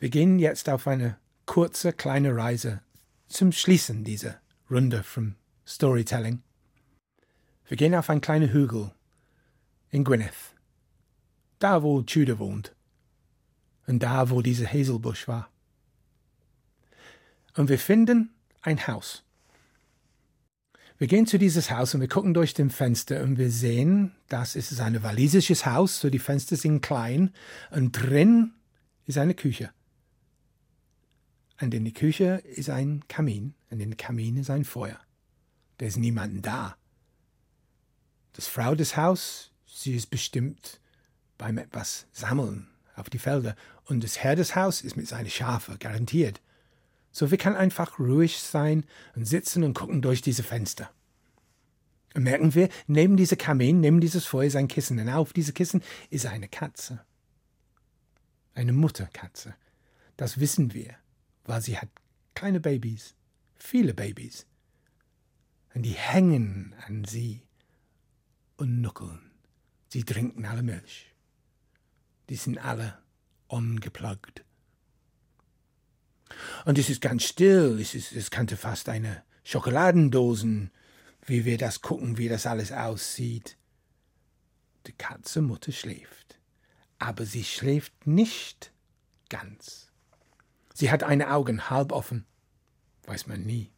Wir gehen jetzt auf eine kurze kleine Reise zum Schließen dieser Runde vom Storytelling. Wir gehen auf einen kleinen Hügel in Gwynedd, da wo Tudor wohnt und da wo dieser Hazelbusch war. Und wir finden ein Haus. Wir gehen zu dieses Haus und wir gucken durch dem Fenster und wir sehen, das ist ein walisisches Haus, so die Fenster sind klein und drin ist eine Küche. In der Küche ist ein Kamin und in dem Kamin ist ein Feuer. Da ist niemand da. Das Frau des Haus, sie ist bestimmt beim etwas sammeln auf die Felder und das Herr des Haus ist mit seinen Schafe garantiert. So wir können einfach ruhig sein und sitzen und gucken durch diese Fenster. Und merken wir, neben diesem Kamin, neben dieses Feuer ist ein Kissen. Und auf diesem Kissen ist eine Katze. Eine Mutterkatze. Das wissen wir, weil sie hat kleine Babys, viele Babys. Und die hängen an sie und nuckeln. Sie trinken alle Milch. Die sind alle ungeplagt. Und es ist ganz still, es, ist, es könnte fast eine Schokoladendosen, wie wir das gucken, wie das alles aussieht. Die Katzenmutter schläft, aber sie schläft nicht ganz. Sie hat eine Augen halb offen, weiß man nie.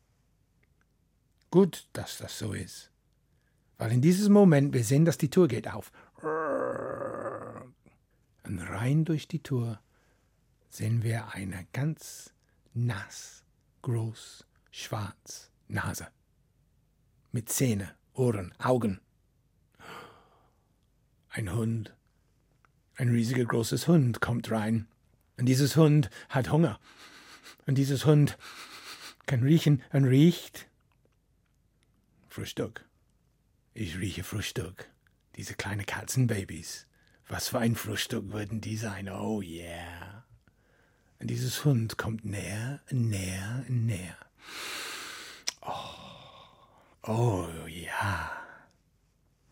Gut, dass das so ist, weil in diesem Moment wir sehen, dass die Tür geht auf. Und rein durch die Tür sehen wir eine ganz nass, groß, schwarz Nase. Mit Zähne, Ohren, Augen. Ein Hund. Ein riesiger großes Hund kommt rein. Und dieses Hund hat Hunger. Und dieses Hund kann riechen und riecht Frühstück. Ich rieche Frühstück. Diese kleinen Katzenbabys. Was für ein Frühstück würden die sein? Oh yeah. Und dieses Hund kommt näher, näher, näher. Oh, oh ja.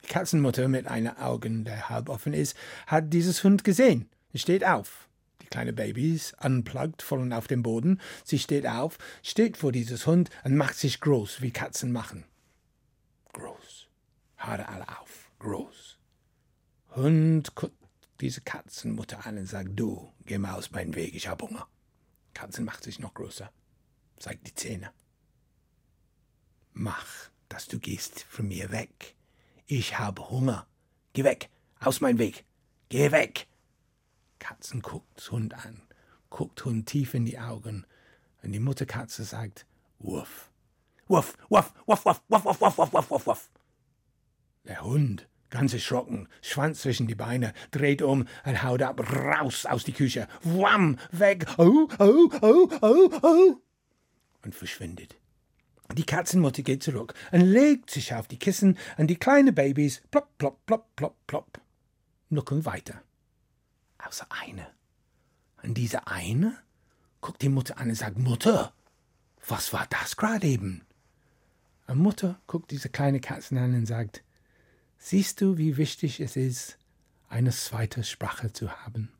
Die Katzenmutter mit einer Augen, der halb offen ist, hat dieses Hund gesehen. Steht auf. Kleine Babys, unplugged, fallen auf den Boden. Sie steht auf, steht vor dieses Hund und macht sich groß, wie Katzen machen. Groß. Haare alle auf. Groß. Hund guckt diese Katzenmutter an und sagt, du, geh mal aus meinem Weg, ich hab Hunger. Katzen macht sich noch größer, zeigt die Zähne. Mach, dass du gehst von mir weg. Ich habe Hunger. Geh weg, aus meinem Weg. Geh weg. Katzen guckt Hund an, guckt Hund tief in die Augen, und die Mutterkatze sagt, Wuff. Wuff, wuff, wuff, wuff, wuff, wuff, wuff, wuff, wuff, wuff. Der Hund Ganz erschrocken, Schwanz zwischen die Beine, dreht um und haut ab, raus aus die Küche. Wham, weg, oh, oh, oh, oh, oh. Und verschwindet. Die Katzenmutter geht zurück und legt sich auf die Kissen und die kleinen Babys plopp, plopp, plopp, plopp, plopp, nuckeln weiter. Außer eine. Und diese eine guckt die Mutter an und sagt, Mutter, was war das gerade eben? Und Mutter guckt diese kleine Katzen an und sagt, Siehst du, wie wichtig es ist, eine zweite Sprache zu haben?